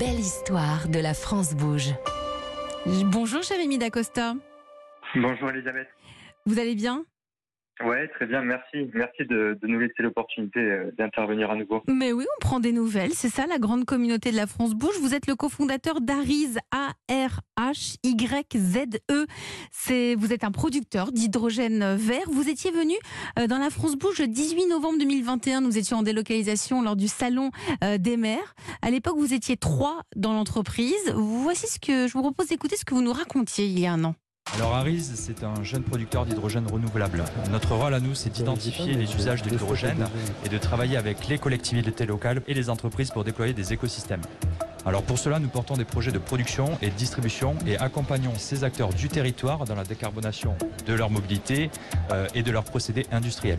belle histoire de la France bouge. Bonjour Jérémy Dacosta. Bonjour Elisabeth. Vous allez bien? Ouais, très bien, merci. Merci de, nous laisser l'opportunité euh, d'intervenir à nouveau. Mais oui, on prend des nouvelles. C'est ça la grande communauté de la France Bouge. Vous êtes le cofondateur d'Arise, A-R-H-Y-Z-E. Vous êtes un producteur d'hydrogène vert. Vous étiez venu euh, dans la France Bouge le 18 novembre 2021. Nous étions en délocalisation lors du salon euh, des maires. À l'époque, vous étiez trois dans l'entreprise. Voici ce que je vous propose d'écouter ce que vous nous racontiez il y a un an. Alors Arise, c'est un jeune producteur d'hydrogène renouvelable. Notre rôle à nous, c'est d'identifier les usages de l'hydrogène et de travailler avec les collectivités locales et les entreprises pour déployer des écosystèmes. Alors pour cela, nous portons des projets de production et de distribution et accompagnons ces acteurs du territoire dans la décarbonation de leur mobilité euh, et de leurs procédés industriels.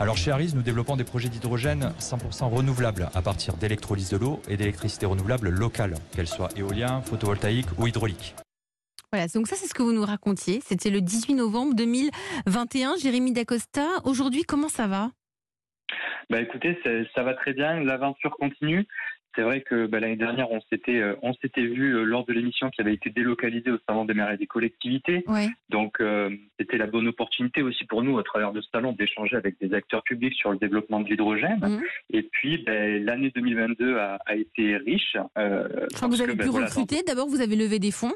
Alors chez Arise, nous développons des projets d'hydrogène 100% renouvelables à partir d'électrolyse de l'eau et d'électricité renouvelable locale, qu'elle soit éolien, photovoltaïque ou hydraulique. Voilà, donc ça c'est ce que vous nous racontiez. C'était le 18 novembre 2021. Jérémy Dacosta, aujourd'hui comment ça va? Bah écoutez, ça, ça va très bien, l'aventure continue. C'est vrai que bah, l'année dernière, on s'était euh, on s'était vu euh, lors de l'émission qui avait été délocalisée au salon des maires et des collectivités. Ouais. Donc euh, c'était la bonne opportunité aussi pour nous, à travers le salon, d'échanger avec des acteurs publics sur le développement de l'hydrogène. Mhm. Et puis ben, l'année 2022 a, a été riche. Enfin, vous avez que, pu ben, voilà, recruter. D'abord, vous avez levé des fonds.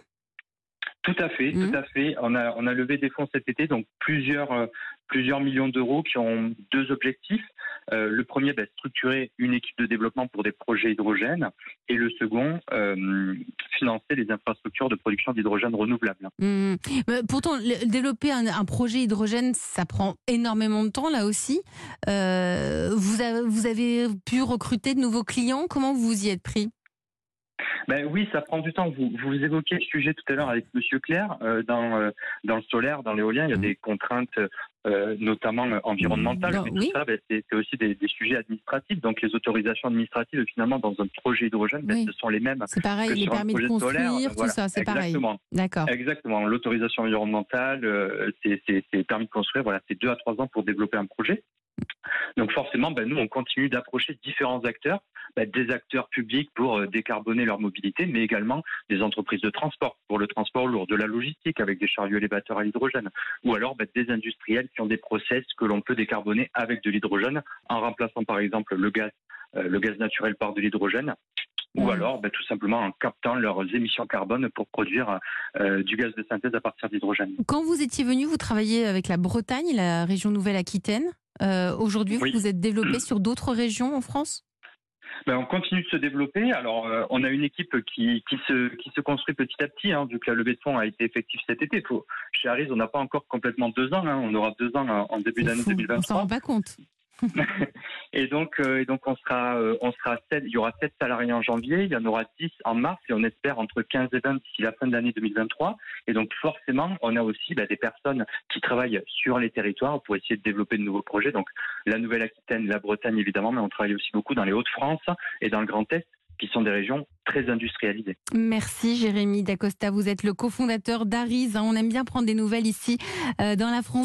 Tout à fait, Mhm. tout à fait. On a, on a levé des fonds cet été, donc plusieurs, euh, plusieurs millions d'euros qui ont deux objectifs. Euh, le premier, ben, structurer une équipe de développement pour des projets hydrogène. Et le second, euh, financer les infrastructures de production d'hydrogène renouvelable. Mhm. Mais pourtant, le- développer un, un projet hydrogène, ça prend énormément de temps là aussi. Euh, vous, avez, vous avez pu recruter de nouveaux clients. Comment vous y êtes pris? Ben oui, ça prend du temps. Vous, vous évoquiez le sujet tout à l'heure avec Monsieur Claire. Euh, dans, euh, dans le solaire, dans l'éolien, il y a Mhm. des contraintes, euh, notamment euh, environnementales. Non, mais oui. tout ça, ben, c'est aussi des, des sujets administratifs. Donc les autorisations administratives, finalement, dans un projet hydrogène, ben, Oui. ce sont les mêmes. C'est pareil, que les sur un permis de projet construire, solaire, tout voilà. ça, c'est pareil. Exactement. D'accord. Exactement. L'autorisation environnementale, euh, c'est c'est- c'est permis de construire. Voilà, c'est deux à trois ans pour développer un projet. Donc forcément, ben, nous, on continue d'approcher différents acteurs, ben, des acteurs publics pour euh, décarboner leur mobilité, mais également des entreprises de transport pour le transport lourd, de la logistique avec des chariots élévateurs à l'hydrogène, ou alors ben, des industriels qui ont des process que l'on peut décarboner avec de l'hydrogène en remplaçant par exemple le gaz, euh, le gaz naturel par de l'hydrogène. Ou Mhm. alors, tout simplement en captant leurs émissions carbone pour produire euh, du gaz de synthèse à partir d'hydrogène. Quand vous étiez venu, vous travailliez avec la Bretagne, la région Nouvelle-Aquitaine? Euh, Aujourd'hui, Oui. vous vous êtes développé sur d'autres régions en France? Ben, on continue de se développer. Alors, euh, on a une équipe qui, qui, se, qui se construit petit à petit, hein, vu que la levée de fonds a été effective cet été. Faut, chez Harris, on n'a pas encore complètement deux ans. hein. on aura deux ans en, début d'année fou, On s'en 2023. rend pas compte. Et donc, euh, et donc on sera, euh, on sera il y aura sept salariés en janvier, il y en aura 10 en mars et on espère entre 15 et 20 d'ici la fin de l'année 2023. Et donc forcément, on a aussi bah, des personnes qui travaillent sur les territoires pour essayer de développer de nouveaux projets. Donc la Nouvelle-Aquitaine, la Bretagne évidemment, mais on travaille aussi beaucoup dans les Hauts-de-France et dans le Grand Est qui sont des régions très industrialisées. Merci Jérémy Dacosta, vous êtes le cofondateur d'Arise. hein. On aime bien prendre des nouvelles ici euh, dans la France.